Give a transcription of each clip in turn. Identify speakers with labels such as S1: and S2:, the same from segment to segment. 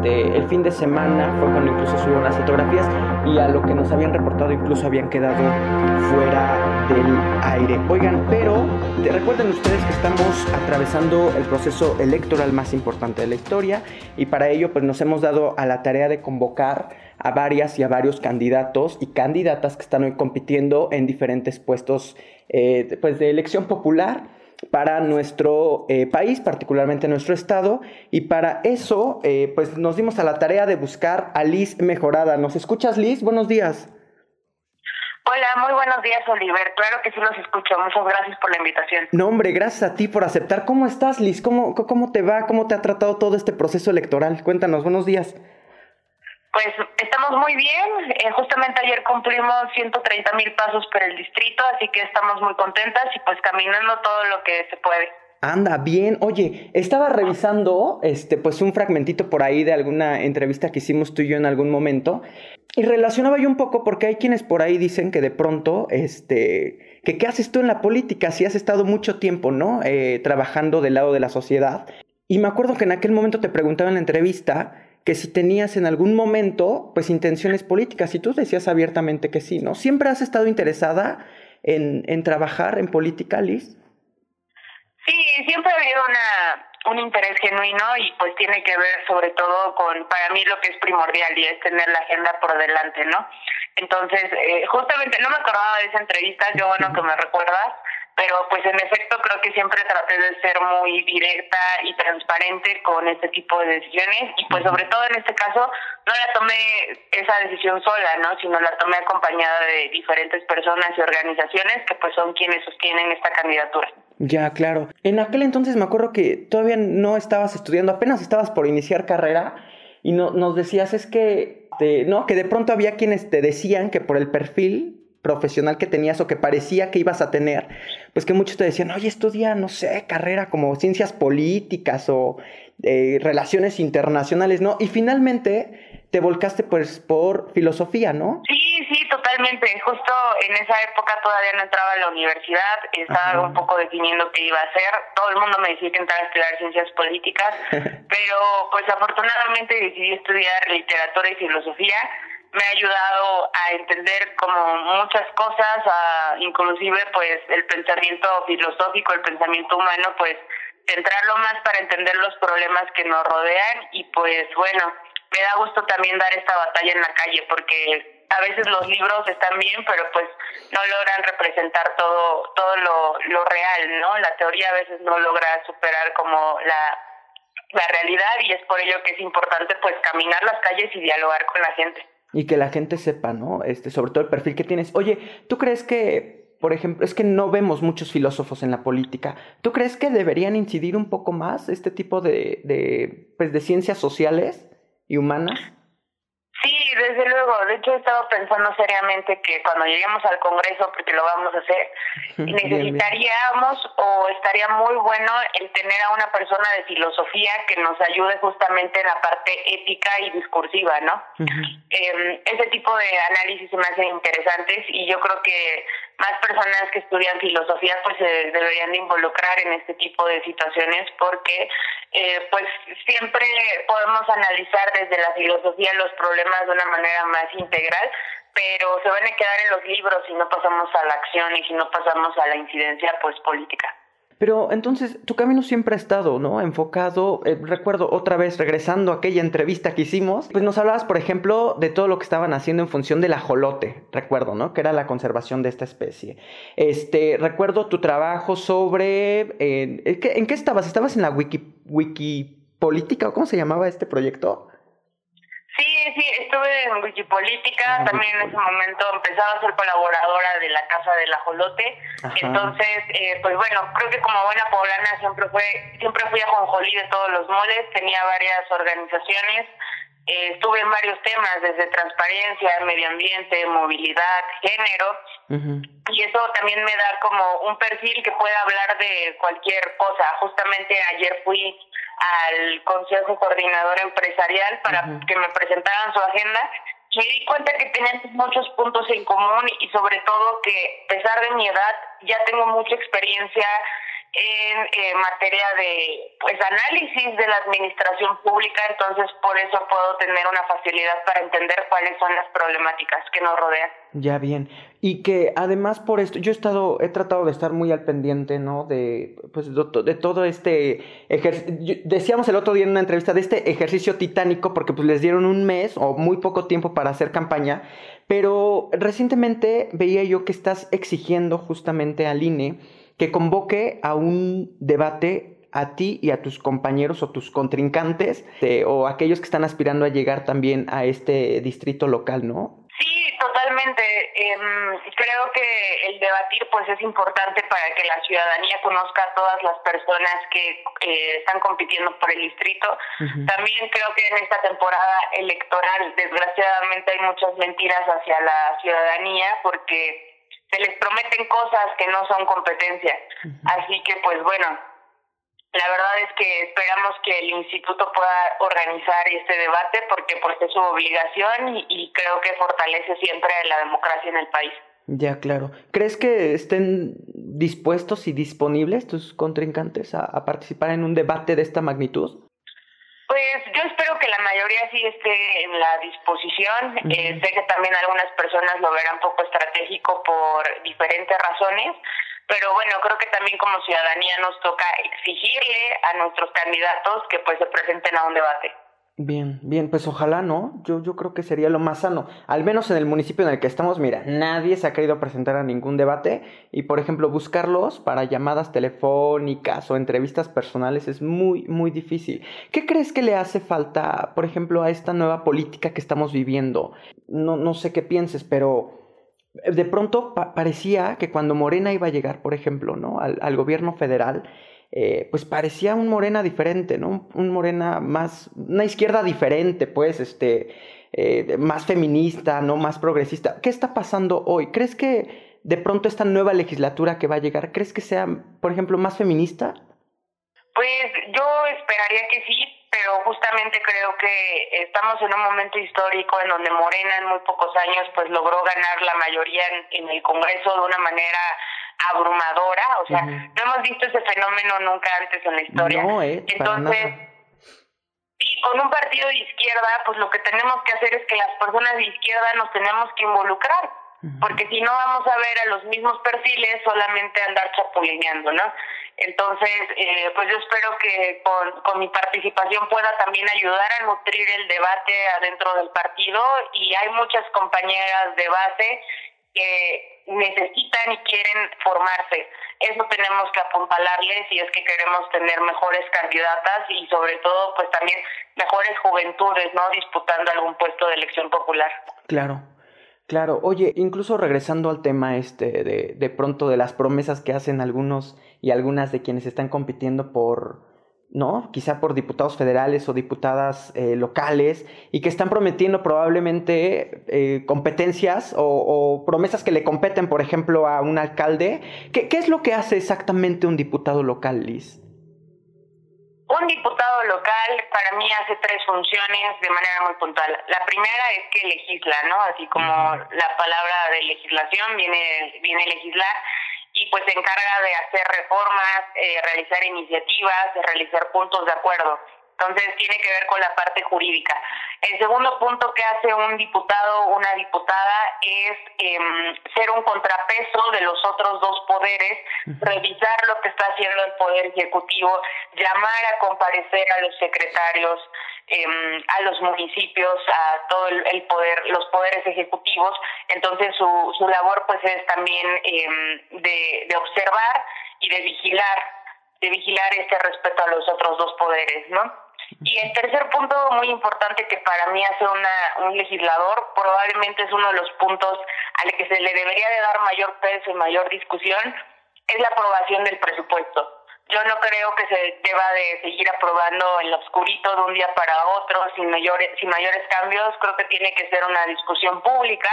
S1: este, el fin de semana fue cuando incluso subieron las fotografías y a lo que nos habían reportado incluso habían quedado fuera del aire. Oigan, pero recuerden ustedes que estamos atravesando el proceso electoral más importante de la historia y para ello pues nos hemos dado a la tarea de convocar a varias y a varios candidatos y candidatas que están hoy compitiendo en diferentes puestos eh, pues de elección popular para nuestro eh, país, particularmente nuestro estado, y para eso eh, pues nos dimos a la tarea de buscar a Liz Mejorada. ¿Nos escuchas Liz? Buenos días.
S2: Hola, muy buenos días Oliver, claro que sí los escucho, muchas gracias por la invitación.
S1: No hombre, gracias a ti por aceptar. ¿Cómo estás Liz? ¿Cómo, cómo te va? ¿Cómo te ha tratado todo este proceso electoral? Cuéntanos, buenos días.
S2: Pues estamos muy bien. Eh, justamente ayer cumplimos 130 mil pasos por el distrito, así que estamos muy contentas y pues caminando todo lo que se puede.
S1: Anda, bien. Oye, estaba revisando este, pues un fragmentito por ahí de alguna entrevista que hicimos tú y yo en algún momento. Y relacionaba yo un poco porque hay quienes por ahí dicen que de pronto, este, que qué haces tú en la política si has estado mucho tiempo, ¿no? Eh, trabajando del lado de la sociedad. Y me acuerdo que en aquel momento te preguntaba en la entrevista que si tenías en algún momento, pues, intenciones políticas, y tú decías abiertamente que sí, ¿no? ¿Siempre has estado interesada en, en trabajar en política, Liz?
S2: Sí, siempre ha habido una, un interés genuino y pues tiene que ver sobre todo con, para mí lo que es primordial y es tener la agenda por delante, ¿no? Entonces, eh, justamente no me acordaba de esa entrevista, qué bueno que me recuerdas, pero pues en efecto creo que siempre traté de ser muy directa y transparente con este tipo de decisiones y pues sobre todo en este caso no la tomé esa decisión sola, ¿no? Sino la tomé acompañada de diferentes personas y organizaciones que pues son quienes sostienen esta candidatura.
S1: Ya, claro. En aquel entonces me acuerdo que todavía no estabas estudiando, apenas estabas por iniciar carrera y no, nos decías es que, no, que de pronto había quienes te decían que por el perfil profesional que tenías o que parecía que ibas a tener, pues que muchos te decían, oye, estudia, no sé, carrera como ciencias políticas o eh, relaciones internacionales, ¿no? Y finalmente te volcaste pues por filosofía, ¿no?
S2: Sí, sí, totalmente. Justo en esa época todavía no entraba a la universidad, estaba un poco definiendo qué iba a hacer. Todo el mundo me decía que entrara a estudiar ciencias políticas, pero pues afortunadamente decidí estudiar literatura y filosofía me ha ayudado a entender como muchas cosas, a, inclusive pues el pensamiento filosófico, el pensamiento humano, pues centrarlo más para entender los problemas que nos rodean y pues bueno, me da gusto también dar esta batalla en la calle porque a veces los libros están bien, pero pues no logran representar todo todo lo, lo real, ¿no? La teoría a veces no logra superar como la la realidad y es por ello que es importante pues caminar las calles y dialogar con la gente
S1: y que la gente sepa, ¿no? Este, sobre todo el perfil que tienes. Oye, ¿tú crees que, por ejemplo, es que no vemos muchos filósofos en la política? ¿Tú crees que deberían incidir un poco más este tipo de, de, pues, de ciencias sociales y humanas?
S2: Desde luego. De hecho, he estado pensando seriamente que cuando lleguemos al Congreso, porque lo vamos a hacer, necesitaríamos o estaría muy bueno el tener a una persona de filosofía que nos ayude justamente en la parte ética y discursiva, ¿no? eh, ese tipo de análisis se me hacen interesantes y yo creo que más personas que estudian filosofía pues se deberían de involucrar en este tipo de situaciones porque eh, pues siempre podemos analizar desde la filosofía los problemas de una manera más integral pero se van a quedar en los libros si no pasamos a la acción y si no pasamos a la incidencia pues política.
S1: Pero entonces tu camino siempre ha estado, ¿no? Enfocado, eh, recuerdo otra vez regresando a aquella entrevista que hicimos, pues nos hablabas, por ejemplo, de todo lo que estaban haciendo en función del ajolote, recuerdo, ¿no? Que era la conservación de esta especie. Este, recuerdo tu trabajo sobre, eh, ¿en qué estabas? ¿Estabas en la wiki, wikipolítica o cómo se llamaba este proyecto?
S2: Sí, sí, estuve en Wikipolítica, también en ese momento empezaba a ser colaboradora de la Casa del Ajolote, entonces, eh, pues bueno, creo que como buena poblana siempre fue, siempre fui a Jonjolí de todos los moles, tenía varias organizaciones, eh, estuve en varios temas, desde transparencia, medio ambiente, movilidad, género, y eso también me da como un perfil que pueda hablar de cualquier cosa. Justamente ayer fui al Consejo Coordinador Empresarial para que me presentaran su agenda. Me di cuenta que tenemos muchos puntos en común y sobre todo que a pesar de mi edad ya tengo mucha experiencia en materia de pues análisis de la administración pública, entonces por eso puedo tener una facilidad para entender cuáles son las problemáticas que nos rodean.
S1: Ya bien. Y que además por esto, yo he estado, he tratado de estar muy al pendiente, ¿no? De, pues, de, todo este ejercicio. Decíamos el otro día en una entrevista de este ejercicio titánico, porque pues les dieron un mes o muy poco tiempo para hacer campaña. Pero recientemente veía yo que estás exigiendo justamente al INE que convoque a un debate a ti y a tus compañeros o tus contrincantes o aquellos que están aspirando a llegar también a este distrito local, ¿no?
S2: Sí, totalmente. Em, creo que el debatir pues es importante para que la ciudadanía conozca a todas las personas que eh, están compitiendo por el distrito. También creo que en esta temporada electoral desgraciadamente hay muchas mentiras hacia la ciudadanía porque se les prometen cosas que no son competencia. Así que, pues bueno, la verdad es que esperamos que el instituto pueda organizar este debate porque pues es su obligación y, creo que fortalece siempre la democracia en el país.
S1: Ya, claro. ¿Crees que estén dispuestos y disponibles tus contrincantes a participar en un debate de esta magnitud?
S2: Pues yo espero que la mayoría sí esté en la disposición. Eh, sé que también algunas personas lo verán poco estratégico por diferentes razones, pero bueno, creo que también como ciudadanía nos toca exigirle a nuestros candidatos que pues se presenten a un debate.
S1: Bien, bien, pues ojalá no, yo, yo creo que sería lo más sano, al menos en el municipio en el que estamos, mira, nadie se ha querido presentar a ningún debate y por ejemplo buscarlos para llamadas telefónicas o entrevistas personales es muy, muy difícil. ¿Qué crees que le hace falta, por ejemplo, a esta nueva política que estamos viviendo? No, no sé qué pienses, pero de pronto parecía que cuando Morena iba a llegar, por ejemplo, ¿no? al gobierno federal, eh, pues parecía un Morena diferente, ¿no? Un Morena más, una izquierda diferente, pues, este, eh, más feminista, ¿no? Más progresista. ¿Qué está pasando hoy? ¿Crees que de pronto esta nueva legislatura que va a llegar, crees que sea, por ejemplo, más feminista?
S2: Pues yo esperaría que sí, pero justamente creo que estamos en un momento histórico en donde Morena en muy pocos años pues logró ganar la mayoría en el Congreso de una manera abrumadora, o sea, no hemos visto ese fenómeno nunca antes en la historia.
S1: Eh,
S2: Entonces, y con un partido de izquierda, pues lo que tenemos que hacer es que las personas de izquierda nos tenemos que involucrar, porque si no vamos a ver a los mismos perfiles solamente andar chapulineando, ¿no? Entonces, eh, pues yo espero que con, con mi participación pueda también ayudar a nutrir el debate adentro del partido y hay muchas compañeras de base que necesitan y quieren formarse. Eso tenemos que apuntalarles si es que queremos tener mejores candidatas y sobre todo pues también mejores juventudes, ¿no? Disputando algún puesto de elección popular.
S1: Claro. Claro, oye, incluso regresando al tema este de, de pronto de las promesas que hacen algunos y algunas de quienes están compitiendo por, ¿no? Quizá por diputados federales o diputadas eh, locales y que están prometiendo probablemente eh, competencias o, promesas que le competen, por ejemplo, a un alcalde. ¿Qué, ¿Qué, es lo que hace exactamente un diputado local, Liz?
S2: Un diputado local para mí hace tres funciones de manera muy puntual. La primera es que legisla, ¿no? Así como la palabra de legislación viene, viene legislar y pues se encarga de hacer reformas, eh, realizar iniciativas, realizar puntos de acuerdo. Entonces tiene que ver con la parte jurídica. El segundo punto que hace un diputado o una diputada es em, ser un contrapeso de los otros dos poderes, revisar lo que está haciendo el Poder Ejecutivo, llamar a comparecer a los secretarios, em, a los municipios, a todo el, poder, los poderes ejecutivos. Entonces su, su labor pues es también em, de, de observar y de vigilar, de vigilar este respeto a los otros dos poderes, ¿no? Y el tercer punto muy importante que para mí hace una, un legislador, probablemente es uno de los puntos al que se le debería de dar mayor peso y mayor discusión, es la aprobación del presupuesto. Yo no creo que se deba de seguir aprobando el obscurito de un día para otro sin mayores, sin mayores cambios. Creo que tiene que ser una discusión pública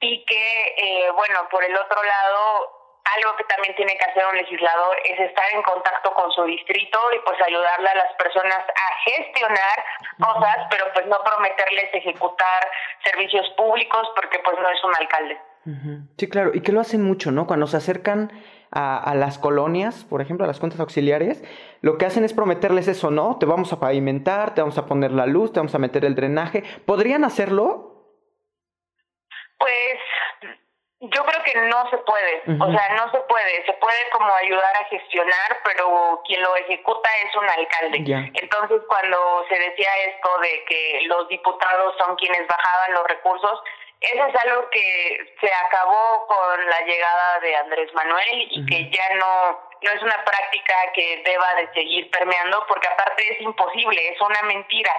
S2: y que, eh, bueno, por el otro lado, algo que también tiene que hacer un legislador es estar en contacto con su distrito y pues ayudarle a las personas a gestionar cosas, pero pues no prometerles ejecutar servicios públicos porque pues no es un alcalde.
S1: Sí, claro, y que lo hacen mucho, ¿no? Cuando se acercan a, las colonias, por ejemplo, a las cuentas auxiliares, lo que hacen es prometerles eso, ¿no? Te vamos a pavimentar, te vamos a poner la luz, te vamos a meter el drenaje. ¿Podrían hacerlo?
S2: Pues yo creo que no se puede, o sea, no se puede, se puede como ayudar a gestionar, pero quien lo ejecuta es un alcalde. Entonces, cuando se decía esto de que los diputados son quienes bajaban los recursos, eso es algo que se acabó con la llegada de Andrés Manuel y que ya no, no es una práctica que deba de seguir permeando porque aparte es imposible, es una mentira.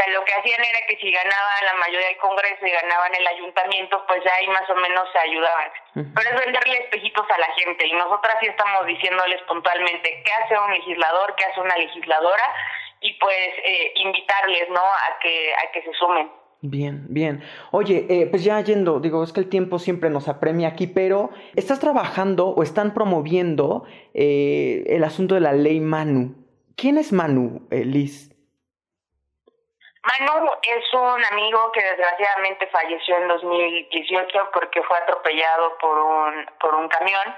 S2: Sea, lo que hacían era que si ganaba la mayoría del Congreso y ganaban el ayuntamiento, pues ya ahí más o menos se ayudaban. Pero es venderle espejitos a la gente y nosotras sí estamos diciéndoles puntualmente qué hace un legislador, qué hace una legisladora y pues eh, invitarles, ¿no? A que a que se sumen.
S1: Bien, bien. Oye, eh, pues ya yendo, digo, es que el tiempo siempre nos apremia aquí, pero ¿estás trabajando o están promoviendo eh, el asunto de la ley Manu? ¿Quién es Manu, eh, Liz?
S2: Manu es un amigo que desgraciadamente falleció en 2018 porque fue atropellado por un, por un camión.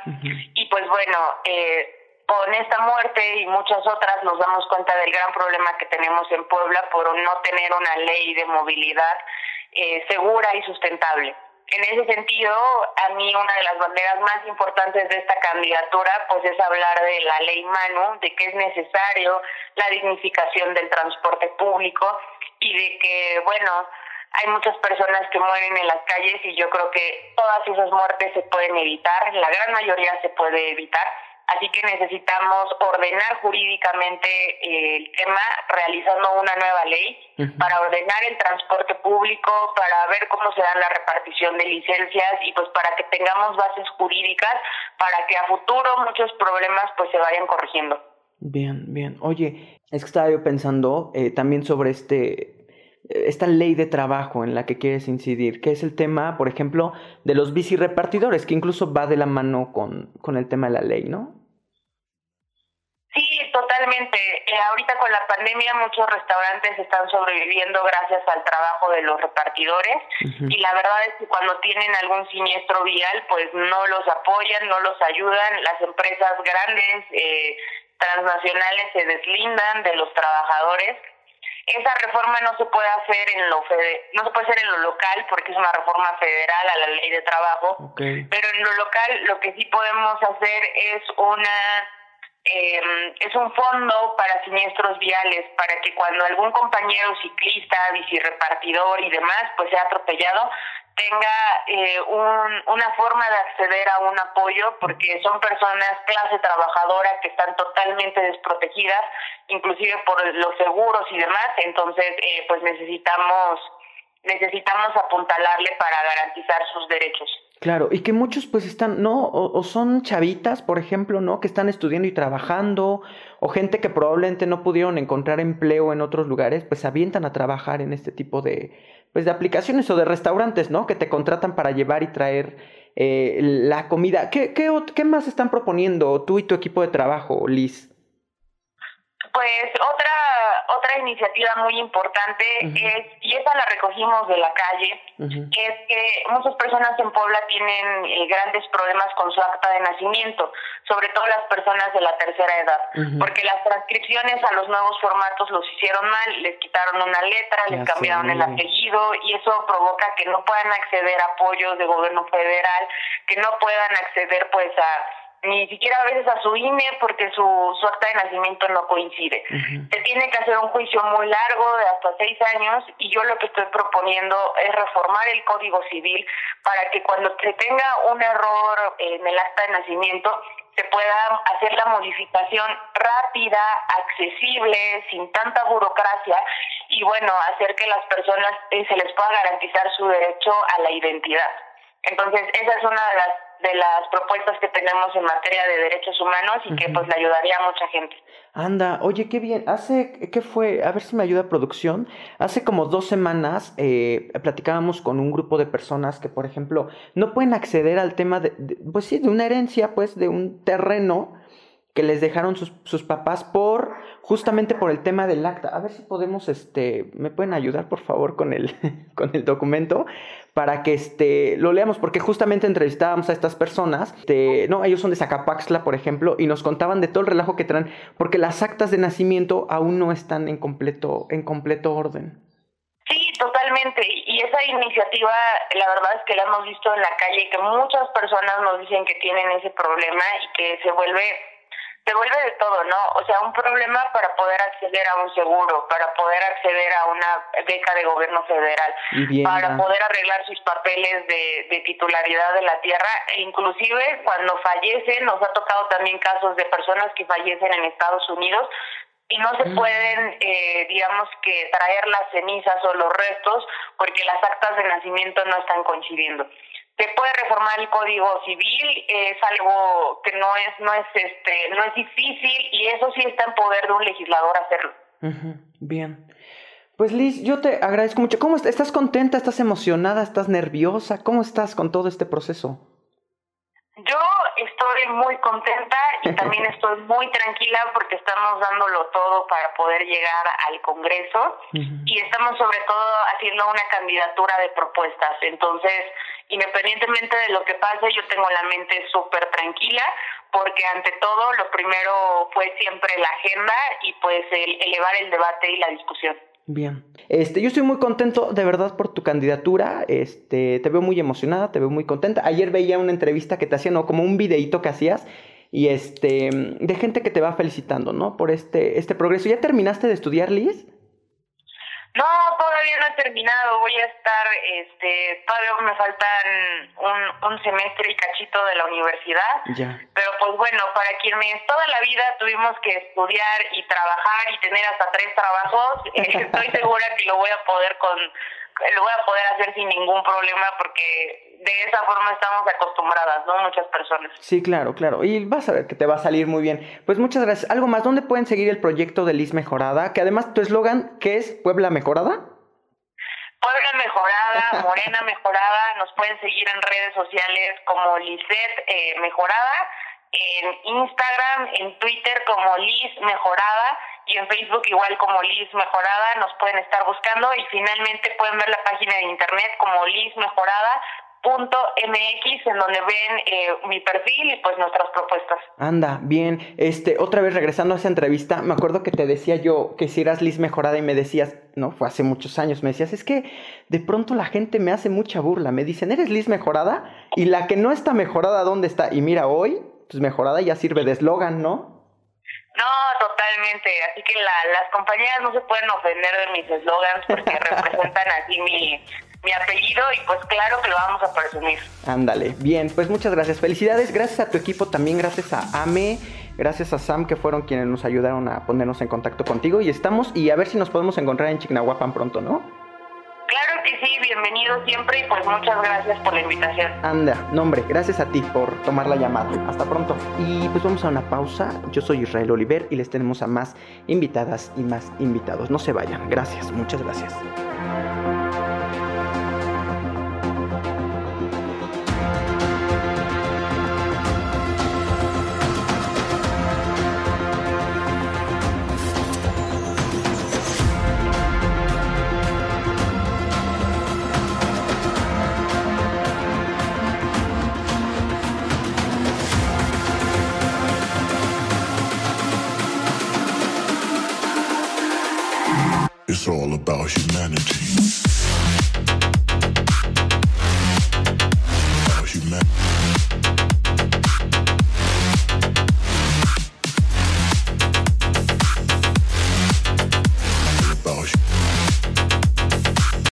S2: Y pues bueno, eh, con esta muerte y muchas otras nos damos cuenta del gran problema que tenemos en Puebla por no tener una ley de movilidad eh, segura y sustentable. En ese sentido, a mí una de las banderas más importantes de esta candidatura pues es hablar de la ley Manu, de que es necesario la dignificación del transporte público y de que, bueno, hay muchas personas que mueren en las calles y yo creo que todas esas muertes se pueden evitar, la gran mayoría se puede evitar Así que necesitamos ordenar jurídicamente eh, el tema realizando una nueva ley para ordenar el transporte público, para ver cómo se da la repartición de licencias y pues para que tengamos bases jurídicas para que a futuro muchos problemas pues se vayan corrigiendo.
S1: Bien, bien. Oye, es que estaba yo pensando eh, también sobre este esta ley de trabajo en la que quieres incidir, que es el tema, por ejemplo, de los bici repartidores, que incluso va de la mano con, con el tema de la ley, ¿no?
S2: Sí, totalmente. Eh, ahorita con la pandemia muchos restaurantes están sobreviviendo gracias al trabajo de los repartidores y la verdad es que cuando tienen algún siniestro vial pues no los apoyan, no los ayudan. Las empresas grandes, eh, transnacionales se deslindan de los trabajadores. Esa reforma no se puede hacer en lo no se puede hacer en lo local porque es una reforma federal a la ley de trabajo, pero en lo local lo que sí podemos hacer es una eh, es un fondo para siniestros viales, para que cuando algún compañero ciclista, bicirepartidor y demás, pues sea atropellado, tenga eh, un, una forma de acceder a un apoyo, porque son personas clase trabajadora que están totalmente desprotegidas, inclusive por los seguros y demás, entonces eh, pues necesitamos necesitamos apuntalarle para garantizar sus derechos.
S1: Claro, y que muchos pues están, ¿no? O, son chavitas, por ejemplo, ¿no? Que están estudiando y trabajando, o gente que probablemente no pudieron encontrar empleo en otros lugares, pues se avientan a trabajar en este tipo de, pues de aplicaciones o de restaurantes, ¿no? Que te contratan para llevar y traer eh, la comida. ¿Qué, qué, ¿Qué más están proponiendo tú y tu equipo de trabajo, Liz?
S2: Pues otra otra iniciativa muy importante es, y esa la recogimos de la calle, es que muchas personas en Puebla tienen eh, grandes problemas con su acta de nacimiento, sobre todo las personas de la tercera edad, porque las transcripciones a los nuevos formatos los hicieron mal, les quitaron una letra, les cambiaron el apellido y eso provoca que no puedan acceder a apoyos de gobierno federal, que no puedan acceder pues a ni siquiera a veces a su INE porque su, su acta de nacimiento no coincide. Se tiene que hacer un juicio muy largo de hasta seis años y yo lo que estoy proponiendo es reformar el Código Civil para que cuando se tenga un error en el acta de nacimiento se pueda hacer la modificación rápida, accesible, sin tanta burocracia y bueno, hacer que las personas eh, se les pueda garantizar su derecho a la identidad. Entonces, esa es una de las de las propuestas que tenemos en materia de derechos humanos y que pues le ayudaría a mucha gente.
S1: Anda, oye, qué bien. Hace, ¿qué fue? A ver si me ayuda producción. Hace como dos semanas eh, platicábamos con un grupo de personas que, por ejemplo, no pueden acceder al tema de, pues sí, de una herencia, pues, de un terreno que les dejaron sus, sus, papás por justamente por el tema del acta. A ver si podemos, este, me pueden ayudar por favor con el, con el documento para que este, lo leamos, porque justamente entrevistábamos a estas personas, este, no, ellos son de Zacapaxla, por ejemplo, y nos contaban de todo el relajo que traen, porque las actas de nacimiento aún no están en completo, en completo orden.
S2: Sí, totalmente. Y esa iniciativa, la verdad es que la hemos visto en la calle, que muchas personas nos dicen que tienen ese problema y que se vuelve se vuelve de todo, ¿no? O sea, un problema para poder acceder a un seguro, para poder acceder a una beca de gobierno federal, para poder arreglar sus papeles de, de titularidad de la tierra, e inclusive cuando fallecen, nos ha tocado también casos de personas que fallecen en Estados Unidos y no se mm. pueden, eh, digamos que, traer las cenizas o los restos porque las actas de nacimiento no están coincidiendo se puede reformar el código civil es algo que no es no es este no es difícil y eso sí está en poder de un legislador hacerlo.
S1: Bien. Pues Liz yo te agradezco mucho. Cómo estás contenta estás emocionada estás nerviosa cómo estás con todo este proceso
S2: yo estoy muy contenta y también estoy muy tranquila porque estamos dándolo todo para poder llegar al Congreso y estamos sobre todo haciendo una candidatura de propuestas. Entonces, independientemente de lo que pase, yo tengo la mente súper tranquila porque ante todo lo primero fue siempre la agenda y pues el elevar el debate y la discusión.
S1: Bien. Este, yo estoy muy contento de verdad por tu candidatura. Este, te veo muy emocionada, te veo muy contenta. Ayer veía una entrevista que te hacían, ¿no? Como un videíto que hacías y este de gente que te va felicitando, ¿no? Por este este progreso. ¿Ya terminaste de estudiar, Liz?
S2: No, todavía no he terminado. Voy a estar, este, todavía me faltan un, un semestre y cachito de la universidad. Ya. Pero pues bueno, para quienes toda la vida tuvimos que estudiar y trabajar y tener hasta tres trabajos, estoy segura que lo voy a poder con lo voy a poder hacer sin ningún problema porque de esa forma estamos acostumbradas, ¿no? Muchas personas.
S1: Sí, claro, claro. Y vas a ver que te va a salir muy bien. Pues muchas gracias. ¿Algo más? ¿Dónde pueden seguir el proyecto de Liz Mejorada? Que además tu eslogan, ¿qué es? ¿Puebla Mejorada?
S2: Puebla Mejorada, Morena Mejorada. Nos pueden seguir en redes sociales como Lizeth eh, Mejorada, en Instagram, en Twitter como Liz Mejorada y en Facebook igual como Liz Mejorada nos pueden estar buscando y finalmente pueden ver la página de internet como Liz Mejorada punto mx en donde ven eh, mi perfil y pues nuestras propuestas.
S1: Anda, bien. Este, otra vez regresando a esa entrevista, me acuerdo que te decía yo que si eras Liz mejorada y me decías, no, fue hace muchos años, me decías, es que de pronto la gente me hace mucha burla, me dicen, ¿eres Liz mejorada? Y la que no está mejorada, ¿dónde está? Y mira, hoy, pues mejorada ya sirve de eslogan, ¿no?
S2: No, totalmente. Así que la, las compañías no se pueden ofender de mis eslogans porque representan así mi, mi apellido y pues claro que lo vamos a presumir.
S1: Ándale, bien, pues muchas gracias. Felicidades, gracias a tu equipo, también gracias a Ame, gracias a Sam que fueron quienes nos ayudaron a ponernos en contacto contigo y estamos y a ver si nos podemos encontrar en Chignahuapan pronto, ¿no?
S2: Claro que sí, bienvenido siempre y pues muchas gracias por la invitación.
S1: Anda, nombre, gracias a ti por tomar la llamada. Hasta pronto. Y pues vamos a una pausa. Yo soy Israel Oliver y les tenemos a más invitadas y más invitados. No se vayan. Gracias, muchas gracias.